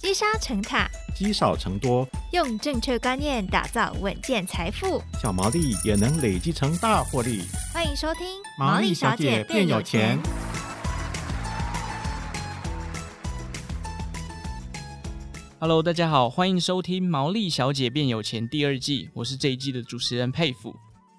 积沙成塔，积少成多，用正确观念打造稳健财富，小毛利也能累积成大获利。欢迎收听《毛利小姐变有钱》。Hello，大家好，欢迎收听《毛利小姐变有钱》第二季，我是这一季的主持人佩服。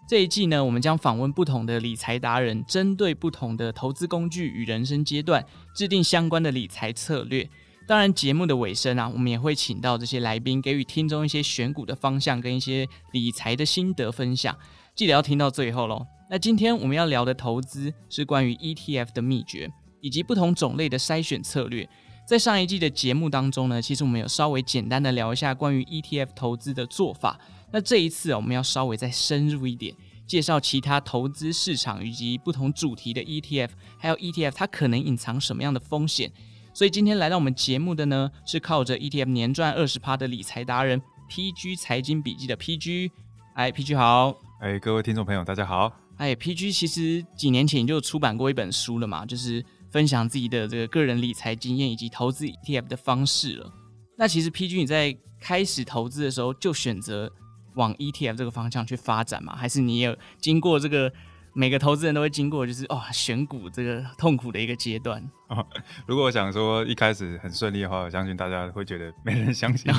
这一季呢，我们将访问不同的理财达人，针对不同的投资工具与人生阶段，制定相关的理财策略。当然，节目的尾声啊，我们也会请到这些来宾，给予听众一些选股的方向跟一些理财的心得分享。记得要听到最后喽。那今天我们要聊的投资是关于 ETF 的秘诀，以及不同种类的筛选策略。在上一季的节目当中呢，其实我们有稍微简单的聊一下关于 ETF 投资的做法。那这一次啊，我们要稍微再深入一点，介绍其他投资市场以及不同主题的 ETF，还有 ETF 它可能隐藏什么样的风险。所以今天来到我们节目的呢，是靠着 ETF 年赚二十趴的理财达人 PG 财经笔记的 PG。哎，PG 好。哎，各位听众朋友，大家好。哎，PG 其实几年前就出版过一本书了嘛，就是分享自己的这个个人理财经验以及投资 ETF 的方式了。那其实 PG 你在开始投资的时候就选择往 ETF 这个方向去发展嘛？还是你也经过这个？每个投资人都会经过，就是哦，选股这个痛苦的一个阶段。哦，如果我想说一开始很顺利的话，我相信大家会觉得没人相信。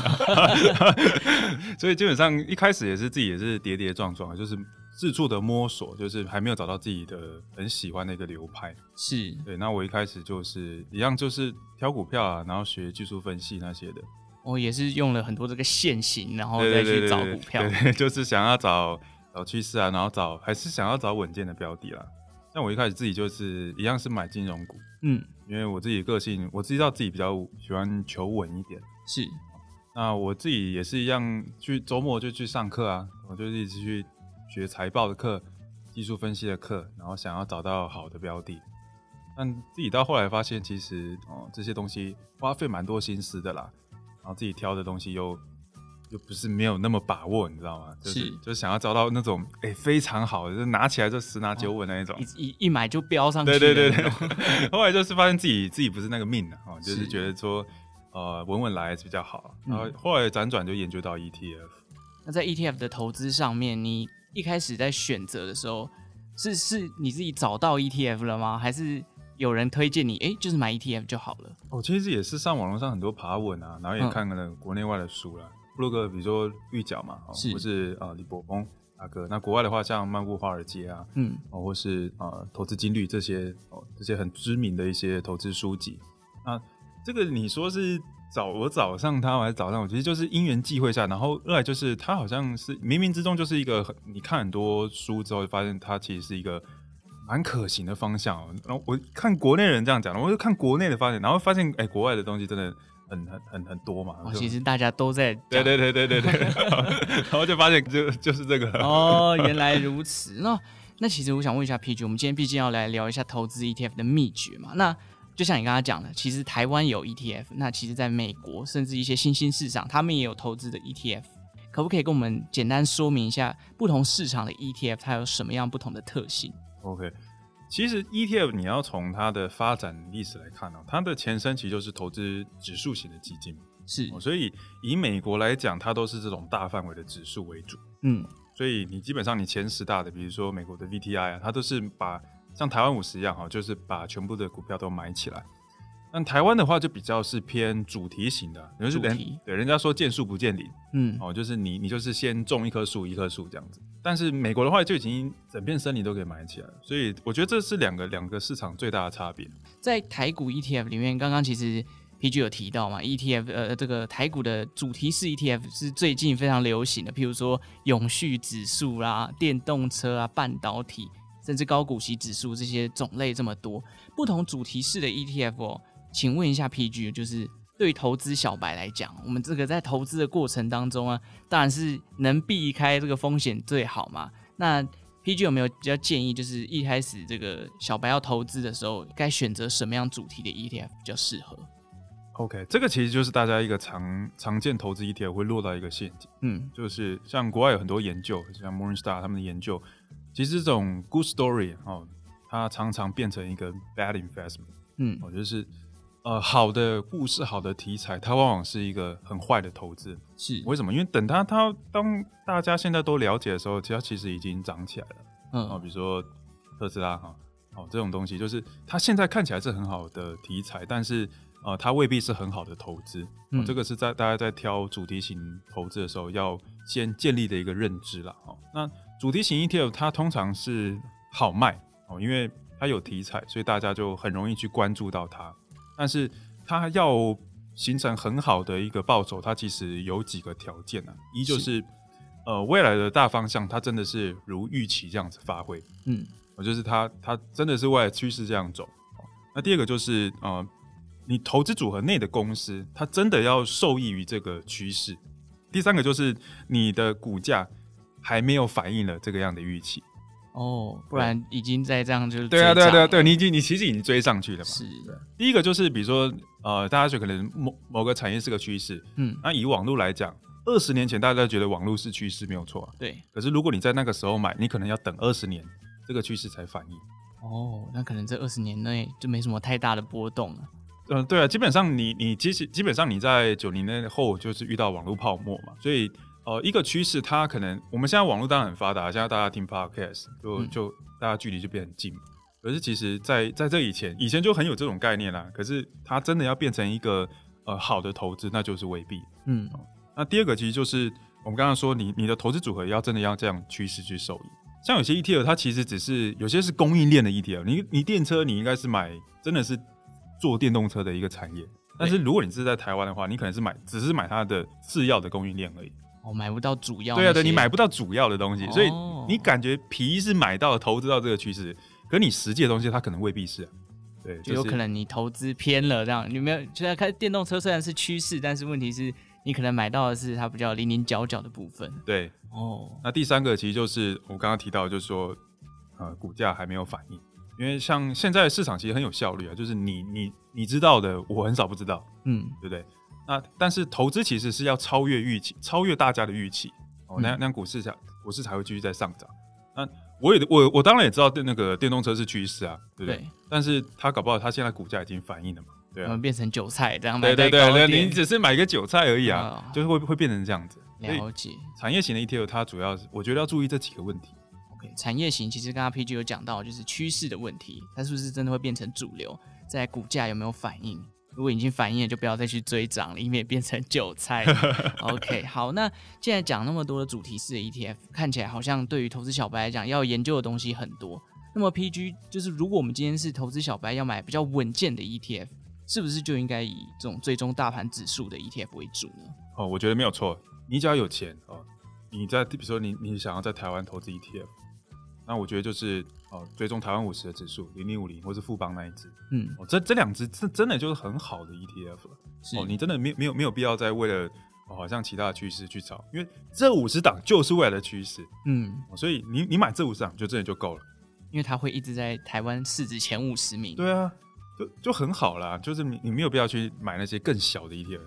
所以基本上一开始也是自己也是跌跌撞撞，就是四处的摸索，就是还没有找到自己的很喜欢的一个流派。是对。那我一开始就是一样，就是挑股票啊，然后学技术分析那些的。我也是用了很多这个线型，然后再去找股票。对，对，对，对，就是想要找。找趋势啊，然后找还是想要找稳健的标的啦。像我一开始自己就是一样是买金融股，嗯，因为我自己个性，我知道自己比较喜欢求稳一点。是，那我自己也是一样，去周末就去上课啊，我就一直去学财报的课、技术分析的课，然后想要找到好的标的。但自己到后来发现，其实哦这些东西花费蛮多心思的啦，然后自己挑的东西又。就不是没有那么把握，你知道吗？就是，是就想要找到那种哎、欸、非常好的，就拿起来就十拿九稳那一种，哦、一一一买就飙上去。对对对对。后来就是发现自己自己不是那个命的哦，就是觉得说呃稳稳来是比较好。然后后来辗转就研究到 ETF。那在 ETF 的投资上面，你一开始在选择的时候，是是你自己找到 ETF 了吗？还是有人推荐你？哎、欸，就是买 ETF 就好了。哦，其实也是上网络上很多爬文啊，然后也看了国内外的书了。嗯布洛克，比如说绿角嘛，是或是啊李伯峰大哥。那国外的话，像漫步华尔街啊，嗯，哦，或是啊投资金律这些哦，这些很知名的一些投资书籍。那这个你说是找我找上他，还是找上我？其实就是因缘际会下，然后二来就是他好像是冥冥之中就是一个很，你看很多书之后，发现他其实是一个蛮可行的方向。然后我看国内人这样讲，我就看国内的发现，然后发现哎，国外的东西真的。很很很很多嘛，哦，其实大家都在对对对对对对，然后就发现就就是这个哦，原来如此。那那其实我想问一下 PG，我们今天毕竟要来聊一下投资 ETF 的秘诀嘛。那就像你刚刚讲的，其实台湾有 ETF，那其实在美国甚至一些新兴市场，他们也有投资的 ETF，可不可以跟我们简单说明一下不同市场的 ETF 它有什么样不同的特性？OK。其实 ETF 你要从它的发展历史来看呢，它的前身其实就是投资指数型的基金，是，所以以美国来讲，它都是这种大范围的指数为主，嗯，所以你基本上你前十大的，比如说美国的 VTI 啊，它都是把像台湾五十一样哈，就是把全部的股票都买起来。那台湾的话就比较是偏主题型的，就是人对人家说见树不见林，嗯，哦，就是你你就是先种一棵树一棵树这样子。但是美国的话就已经整片森林都可以买起来了，所以我觉得这是两个两个市场最大的差别。在台股 ETF 里面，刚刚其实 PG 有提到嘛，ETF 呃这个台股的主题式 ETF 是最近非常流行的，譬如说永续指数啦、电动车啊、半导体，甚至高股息指数这些种类这么多，不同主题式的 ETF 哦。请问一下 PG，就是对投资小白来讲，我们这个在投资的过程当中啊，当然是能避开这个风险最好嘛。那 PG 有没有比较建议，就是一开始这个小白要投资的时候，该选择什么样主题的 ETF 比较适合？OK，这个其实就是大家一个常常见投资 ETF 会落到一个陷阱，嗯，就是像国外有很多研究，像 Morningstar 他们的研究，其实这种 good story 哦，它常常变成一个 bad investment，嗯，我觉得是。呃，好的故事、好的题材，它往往是一个很坏的投资。是为什么？因为等它它当大家现在都了解的时候，其实它其实已经涨起来了。嗯，啊，比如说特斯拉哈，哦，这种东西就是它现在看起来是很好的题材，但是呃，它未必是很好的投资。嗯，这个是在大家在挑主题型投资的时候要先建立的一个认知了。哦，那主题型 ETF 它通常是好卖哦，因为它有题材，所以大家就很容易去关注到它。但是它要形成很好的一个报酬，它其实有几个条件呢、啊？一就是，是呃未来的大方向，它真的是如预期这样子发挥，嗯，我就是它它真的是未来趋势这样走。那第二个就是呃，你投资组合内的公司，它真的要受益于这个趋势。第三个就是你的股价还没有反映了这个样的预期。哦，不然已经在这样就是对啊对啊对啊对，你已经你其实已经追上去了嘛。是，第一个就是比如说呃，大家觉得可能某某个产业是个趋势，嗯，那以网络来讲，二十年前大家都觉得网络是趋势没有错啊，对。可是如果你在那个时候买，你可能要等二十年，这个趋势才反应。哦，那可能这二十年内就没什么太大的波动了。嗯、呃，对啊，基本上你你其实基本上你在九零年后就是遇到网络泡沫嘛，所以呃一个趋势它可能我们现在网络当然很发达，现在大家听 podcast 就、嗯、就。大家距离就变很近，可是其实在，在在这以前，以前就很有这种概念啦。可是它真的要变成一个呃好的投资，那就是未必。嗯，那第二个其实就是我们刚刚说你，你你的投资组合要真的要这样趋势去受益。像有些 ETF，它其实只是有些是供应链的 ETF，你你电车你应该是买真的是做电动车的一个产业，但是如果你是在台湾的话，你可能是买只是买它的次要的供应链而已。哦，买不到主要。对啊，对，你买不到主要的东西，哦、所以你感觉皮是买到投资到这个趋势，可你实际的东西它可能未必是、啊。对，就有可能你投资偏了这样。你没有现在开电动车虽然是趋势，但是问题是你可能买到的是它比较零零角角的部分。对，哦。那第三个其实就是我刚刚提到，就是说，呃，股价还没有反应，因为像现在市场其实很有效率啊，就是你你你知道的，我很少不知道，嗯，对不对？那但是投资其实是要超越预期，超越大家的预期哦，那那股市才股市才会继续在上涨。那我也我我当然也知道那个电动车是趋势啊，对不对？对，但是它搞不好它现在股价已经反映了嘛，对啊，变成韭菜这样，对对对对，你只是买个韭菜而已啊，哦、就是会会变成这样子。了解。产业型的 ETF 它主要是我觉得要注意这几个问题。OK，产业型其实刚刚 PG 有讲到，就是趋势的问题，它是不是真的会变成主流？在股价有没有反应？如果已经反映了，就不要再去追涨了，以免变成韭菜。OK，好，那既然讲那么多的主题式的 ETF，看起来好像对于投资小白来讲，要研究的东西很多。那么 PG 就是，如果我们今天是投资小白，要买比较稳健的 ETF，是不是就应该以这种追踪大盘指数的 ETF 为主呢？哦，我觉得没有错。你只要有钱哦，你在比如说你你想要在台湾投资 ETF。那我觉得就是哦，追踪台湾五十的指数零零五零，或是富邦那一只，嗯，哦，这这两只真真的就是很好的 ETF 了。哦，你真的没有没有没有必要再为了哦，好像其他的趋势去找，因为这五十档就是未来的趋势，嗯，所以你你买这五十档就真的就够了，因为它会一直在台湾市值前五十名。对啊，就就很好啦，就是你你没有必要去买那些更小的 ETF。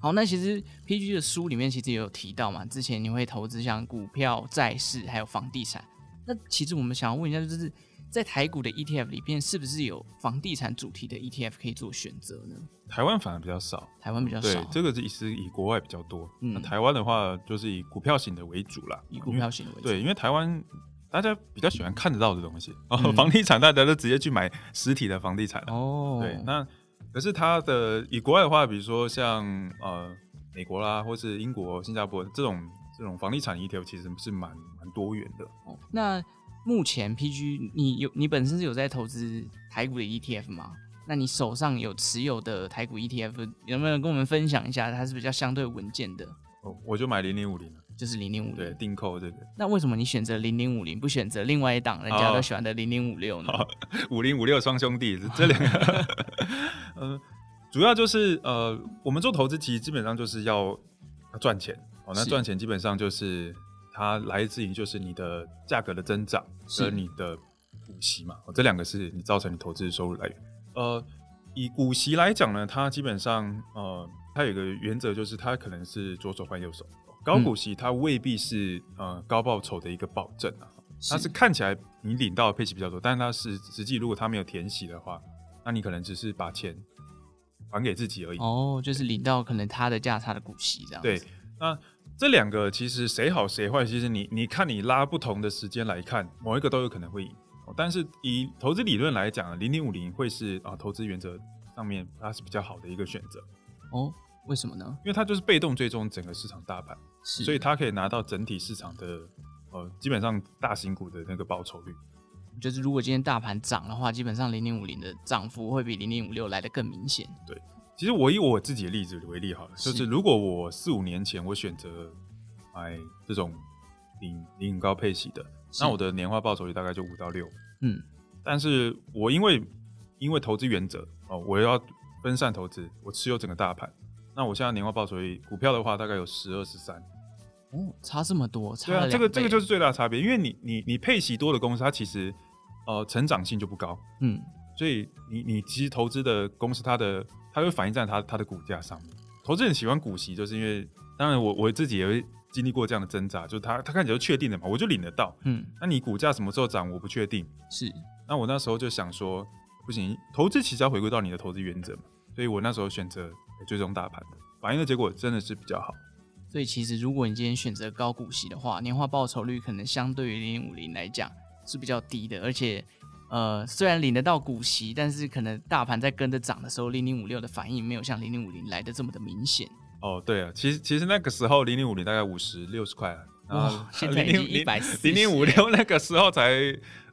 好，那其实 PG 的书里面其实也有提到嘛，之前你会投资像股票、债市还有房地产。那其实我们想要问一下，就是在台股的 ETF 里边，是不是有房地产主题的 ETF 可以做选择呢？台湾反而比较少，台湾比较少。对，这个是以以国外比较多。嗯，那台湾的话就是以股票型的为主啦，以股票型的为主。对，因为台湾大家比较喜欢看得到的东西，嗯、哦，房地产大家都直接去买实体的房地产哦。对，那可是它的以国外的话，比如说像呃美国啦，或是英国、新加坡这种。这种房地产 ETF 其实是蛮蛮多元的。哦，那目前 PG 你有你本身是有在投资台股的 ETF 吗？那你手上有持有的台股 ETF，能不能跟我们分享一下？它是比较相对稳健的。哦，我就买零零五零，就是零零五零，对，定扣这个。那为什么你选择零零五零，不选择另外一档人家都喜欢的零零五六呢？五零五六双兄弟是这两个。呃，主要就是呃，我们做投资其实基本上就是要要赚钱。哦，那赚钱基本上就是它来自于就是你的价格的增长和你的股息嘛，哦，这两个是你造成你投资的收入来源。呃，以股息来讲呢，它基本上呃，它有一个原则就是它可能是左手换右手，高股息它未必是呃高报酬的一个保证啊，它是看起来你领到的配息比较多，但是它是实际如果它没有填息的话，那你可能只是把钱还给自己而已。哦，就是领到可能他的价差的股息这样。对，那这两个其实谁好谁坏，其实你你看你拉不同的时间来看，某一个都有可能会赢。但是以投资理论来讲，零零五零会是啊投资原则上面它是比较好的一个选择。哦，为什么呢？因为它就是被动追踪整个市场大盘，所以它可以拿到整体市场的呃基本上大型股的那个报酬率。就是如果今天大盘涨的话，基本上零零五零的涨幅会比零零五六来得更明显。对，其实我以我自己的例子为例好了，就是如果我四五年前我选择买这种领领很高配息的。那我的年化报酬率大概就五到六，嗯，但是我因为因为投资原则哦，我要分散投资，我持有整个大盘，那我现在年化报酬率股票的话大概有十二十三，哦，差这么多，差对啊，这个这个就是最大的差别，因为你你你配息多的公司，它其实呃成长性就不高，嗯，所以你你其实投资的公司，它的它会反映在它它的股价上面，投资人喜欢股息，就是因为当然我我自己也会。经历过这样的挣扎，就是他他看起来就确定的嘛，我就领得到。嗯，那你股价什么时候涨，我不确定。是，那我那时候就想说，不行，投资其实要回归到你的投资原则嘛，所以我那时候选择追踪大盘的，反映的结果真的是比较好。所以其实如果你今天选择高股息的话，年化报酬率可能相对于零零五零来讲是比较低的，而且呃虽然领得到股息，但是可能大盘在跟着涨的时候，零零五六的反应没有像零零五零来的这么的明显。哦，对啊，其实其实那个时候零零五零大概五十六十块啊，然后现在已经一百，零零五六那个时候才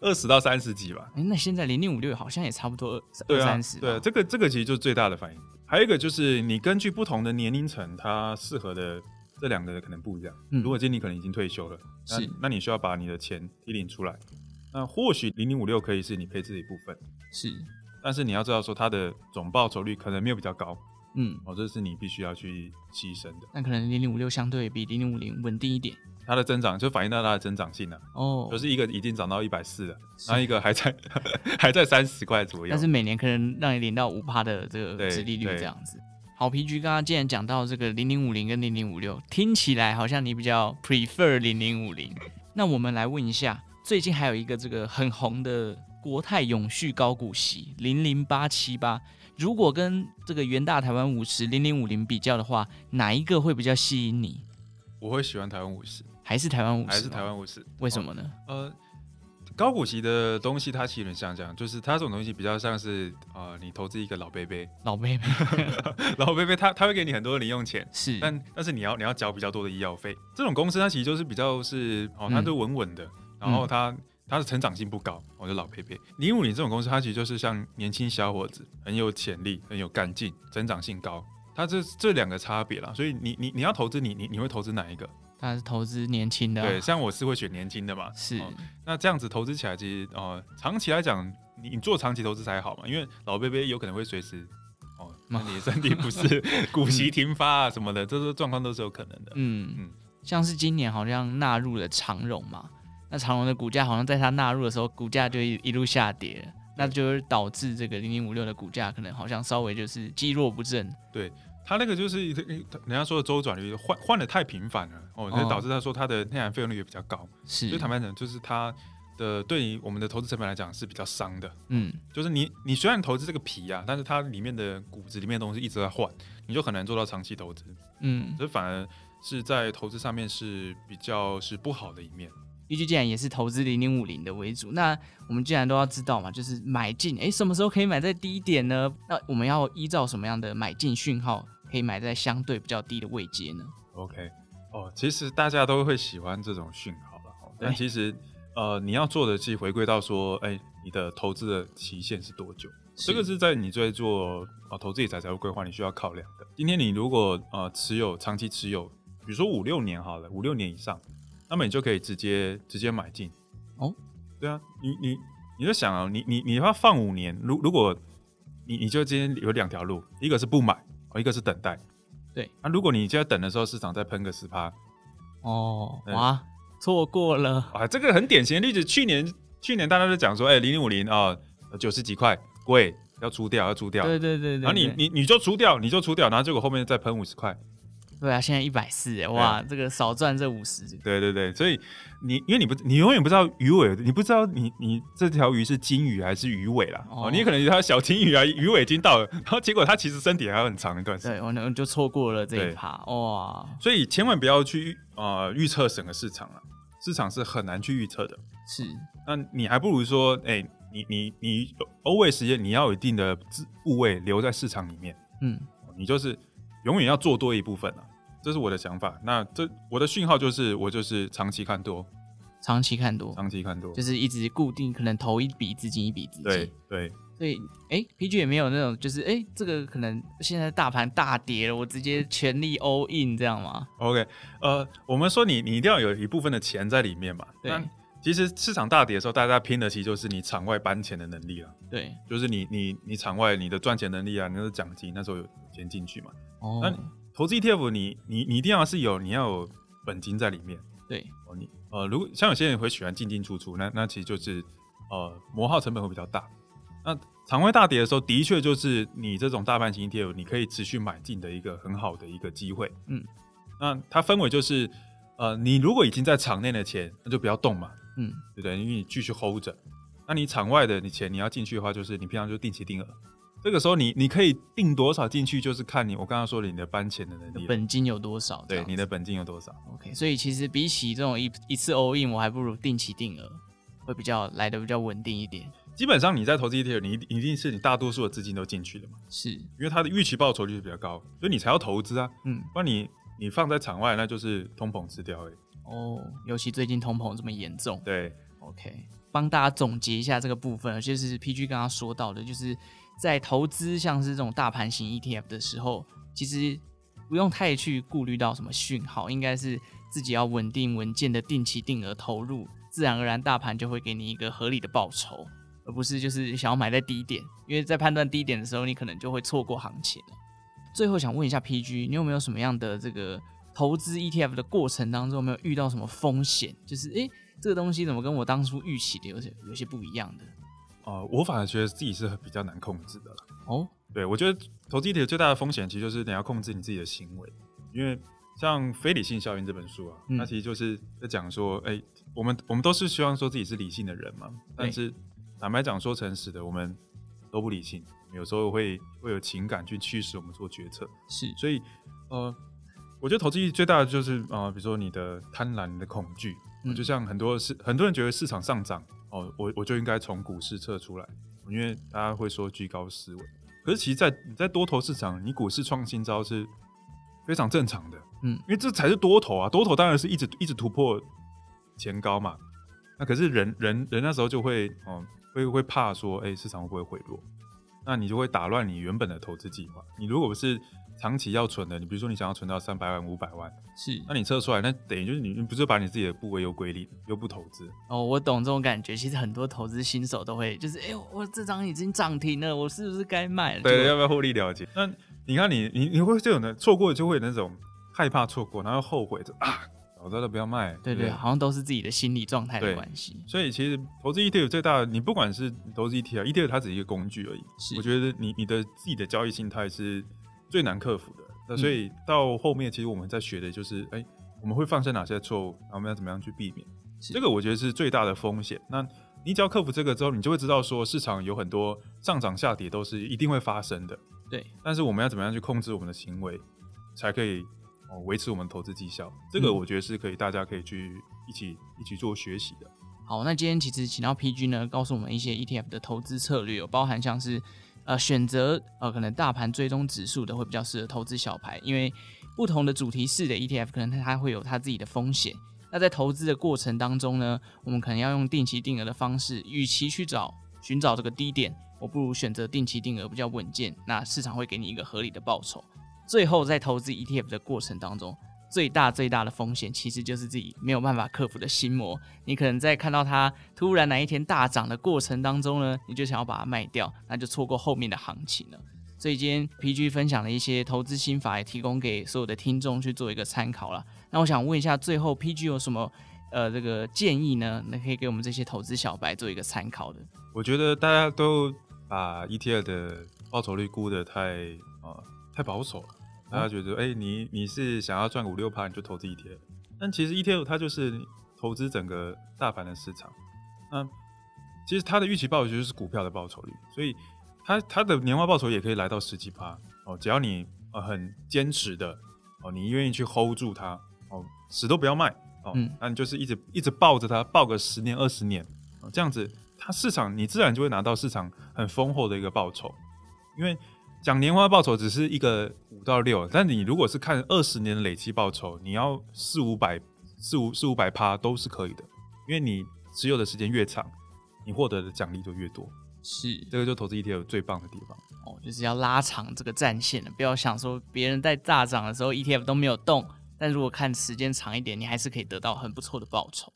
二十到三十几吧。哎，那现在零零五六好像也差不多二三十。对啊，这个这个其实就是最大的反应。还有一个就是你根据不同的年龄层，它适合的这两个可能不一样。嗯，如果今天你可能已经退休了，是那，那你需要把你的钱提领出来，那或许零零五六可以是你配置的一部分。是，但是你要知道说它的总报酬率可能没有比较高。嗯，哦，这是你必须要去牺牲的。那可能零零五六相对比零零五零稳定一点，它的增长就反映到它的增长性了。哦，就是一个已经涨到一百四了，然后一个还在 还在三十块左右。但是每年可能让你领到五趴的这个殖利率这样子。好皮 G，刚刚既然讲到这个零零五零跟零零五六，听起来好像你比较 prefer 零零五零。那我们来问一下，最近还有一个这个很红的国泰永续高股息零零八七八。如果跟这个元大台湾五十零零五零比较的话，哪一个会比较吸引你？我会喜欢台湾五十，还是台湾五十？还是台湾五十？为什么呢？呃，高股息的东西，它其实很像这样，就是它这种东西比较像是呃，你投资一个老贝贝，老贝贝，老贝贝，他他会给你很多的零用钱，是，但但是你要你要缴比较多的医药费。这种公司它其实就是比较是哦，它都稳稳的，嗯、然后他。嗯它的成长性不高，我就老佩佩。零五零这种公司，它其实就是像年轻小伙子，很有潜力，很有干劲，成长性高。它这这两个差别啦，所以你你你要投资你你你会投资哪一个？它是投资年轻的，对，像我是会选年轻的嘛。是、哦，那这样子投资起来，其实哦、呃，长期来讲，你你做长期投资才好嘛，因为老贝贝有可能会随时哦，那你身体不是 股息停发啊什么的，这些状况都是有可能的。嗯嗯，嗯像是今年好像纳入了长荣嘛。那长荣的股价好像在它纳入的时候，股价就一一路下跌了，那就是导致这个零零五六的股价可能好像稍微就是积弱不振。对，它那个就是人家说的周转率换换的太频繁了哦，就导致他说它的内含费用率也比较高。是，所以坦白讲，就是它的对于我们的投资成本来讲是比较伤的。嗯，就是你你虽然投资这个皮啊，但是它里面的骨子里面的东西一直在换，你就很难做到长期投资。嗯，这反而是在投资上面是比较是不好的一面。依据既然也是投资零零五零的为主，那我们既然都要知道嘛，就是买进，哎，什么时候可以买在低点呢？那我们要依照什么样的买进讯号，可以买在相对比较低的位阶呢？OK，哦，其实大家都会喜欢这种讯号了，但其实呃，你要做的是回归到说，哎，你的投资的期限是多久？是这个是在你在做呃投资理财财务规划，你需要考量的。今天你如果呃持有长期持有，比如说五六年好了，五六年以上。那么你就可以直接直接买进。哦，对啊，你你你就想啊，你你你要放五年，如如果你你就今天有两条路，一个是不买，哦，一个是等待，对，那、啊、如果你现在等的时候，市场再喷个十趴，哦，哇，错过了。啊，这个很典型的例子，去年去年大家都讲说，哎，零零五零啊，九十几块贵，要出掉要出掉，对对对对，然后你你你就出掉，你就出掉，然后结果后面再喷五十块。对啊，现在一百四，哎，哇，这个少赚这五十。对对对，所以你因为你不，你永远不知道鱼尾，你不知道你你这条鱼是金鱼还是鱼尾啦。哦，你可能觉得它小金鱼啊，鱼尾已经到了，然后结果它其实身体还有很长一段时间。对，我能就错过了这一趴，哇！所以千万不要去呃预测整个市场了，市场是很难去预测的。是，那你还不如说，哎、欸，你你你 always 时间你要有一定的部位留在市场里面，嗯，你就是永远要做多一部分了。这是我的想法，那这我的讯号就是我就是长期看多，长期看多，长期看多，就是一直固定，可能投一笔资金一笔资金，对对。所以，哎，PG 也没有那种，就是哎，这个可能现在大盘大跌了，我直接 全力 all in 这样吗？OK，呃，我们说你你一定要有一部分的钱在里面嘛。对。其实市场大跌的时候，大家拼的其实就是你场外搬钱的能力了。对。就是你你你场外你的赚钱能力啊，你的奖金那时候有钱进去嘛。哦。那投资 ETF，你你你一定要是有你要有本金在里面。对。哦，你呃，如果像有些人会喜欢进进出出，那那其实就是呃磨耗成本会比较大。那场外大跌的时候，的确就是你这种大盘型 ETF，你可以持续买进的一个很好的一个机会。嗯。那它分为就是，呃，你如果已经在场内的钱，那就不要动嘛。嗯。对不对？因为你继续 hold 着。那你场外的你钱你要进去的话，就是你平常就定期定额。这个时候你你可以定多少进去，就是看你我刚刚说的你的搬钱的能力，本金有多少？对，你的本金有多少？OK，所以其实比起这种一一次 all in，我还不如定期定额，会比较来的比较稳定一点。基本上你在投资 ETF，你一定是你大多数的资金都进去了嘛？是，因为它的预期报酬率是比较高，所以你才要投资啊。嗯，不然你你放在场外，那就是通膨吃掉而已。哦，尤其最近通膨这么严重。对，OK，帮大家总结一下这个部分，就是 PG 刚刚说到的，就是。在投资像是这种大盘型 ETF 的时候，其实不用太去顾虑到什么讯号，应该是自己要稳定稳健的定期定额投入，自然而然大盘就会给你一个合理的报酬，而不是就是想要买在低点，因为在判断低点的时候，你可能就会错过行情。最后想问一下 PG，你有没有什么样的这个投资 ETF 的过程当中，有没有遇到什么风险？就是诶，这个东西怎么跟我当初预期的有些有些不一样的？哦、呃，我反而觉得自己是比较难控制的哦，对，我觉得投资 ETF 最大的风险其实就是你要控制你自己的行为，因为像《非理性效应》这本书啊，它、嗯、其实就是在讲说，哎、欸，我们我们都是希望说自己是理性的人嘛，但是坦白讲，说诚实的，我们都不理性，有时候会会有情感去驱使我们做决策。是，所以呃，我觉得投资最大的就是呃，比如说你的贪婪、你的恐惧、嗯，就像很多市很多人觉得市场上涨。哦，我我就应该从股市撤出来，因为大家会说居高思维。可是其实在，在你在多头市场，你股市创新招是非常正常的，嗯，因为这才是多头啊。多头当然是一直一直突破前高嘛。那可是人人人那时候就会，哦，会会怕说，哎、欸，市场会不会回落？那你就会打乱你原本的投资计划。你如果不是长期要存的，你比如说你想要存到三百万、五百万，是，那你测出来，那等于就是你不是把你自己的部位又归零，又不投资。哦，我懂这种感觉。其实很多投资新手都会，就是，哎、欸，我这张已经涨停了，我是不是该卖了？对，要不要获利了结？那你看你，你你会这种的错过，就会有那种害怕错过，然后后悔，的啊，早知道不要卖。对对，对，好像都是自己的心理状态的关系。所以其实投资 ETF 最大的，你不管是投资 ETF，ETF 它只是一个工具而已。是，我觉得你你的自己的交易心态是最难克服的。那所以到后面，其实我们在学的就是，哎、欸，我们会犯下哪些错误，然后我们要怎么样去避免？这个我觉得是最大的风险。那你只要克服这个之后，你就会知道说，市场有很多上涨下跌都是一定会发生的。对。但是我们要怎么样去控制我们的行为，才可以哦维持我们投资绩效？这个我觉得是可以，大家可以去一起一起做学习的。好，那今天其实请到 PG 呢，告诉我们一些 ETF 的投资策略，有包含像是。呃，选择呃，可能大盘追踪指数的会比较适合投资小盘，因为不同的主题式的 ETF 可能它会有它自己的风险。那在投资的过程当中呢，我们可能要用定期定额的方式，与其去找寻找这个低点，我不如选择定期定额比较稳健，那市场会给你一个合理的报酬。最后在投资 ETF 的过程当中。最大最大的风险其实就是自己没有办法克服的心魔。你可能在看到它突然哪一天大涨的过程当中呢，你就想要把它卖掉，那就错过后面的行情了。所以今天 PG 分享了一些投资心法，也提供给所有的听众去做一个参考了。那我想问一下，最后 PG 有什么呃这个建议呢？那可以给我们这些投资小白做一个参考的。我觉得大家都把 ETF 的报酬率估得太太保守了。大家觉得，哎、欸，你你是想要赚五六趴，你就投资 ETF。但其实 ETF 它就是投资整个大盘的市场。那其实它的预期报酬就是股票的报酬率，所以它它的年化报酬也可以来到十几趴哦。只要你呃很坚持的哦，你愿意去 hold 住它哦，死都不要卖哦，嗯、那你就是一直一直抱着它，抱个十年二十年哦，这样子它市场你自然就会拿到市场很丰厚的一个报酬。因为讲年化报酬只是一个五到六，但你如果是看二十年的累积报酬，你要四五百四五四五百趴都是可以的，因为你持有的时间越长。你获得的奖励就越多，是这个就投资 ETF 最棒的地方哦，就是要拉长这个战线了，不要想说别人在大涨的时候 ETF 都没有动，但如果看时间长一点，你还是可以得到很不错的报酬。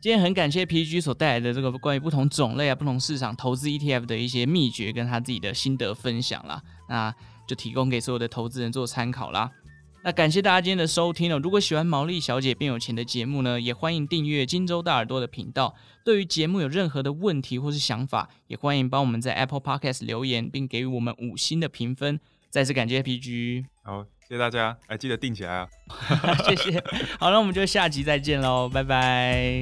今天很感谢 PG 所带来的这个关于不同种类啊、不同市场投资 ETF 的一些秘诀跟他自己的心得分享啦，那就提供给所有的投资人做参考啦。那感谢大家今天的收听哦！如果喜欢毛利小姐变有钱的节目呢，也欢迎订阅金州大耳朵的频道。对于节目有任何的问题或是想法，也欢迎帮我们在 Apple Podcast 留言，并给予我们五星的评分。再次感谢 PG，好，谢谢大家，还记得定起来啊！谢谢。好，那我们就下集再见喽，拜拜。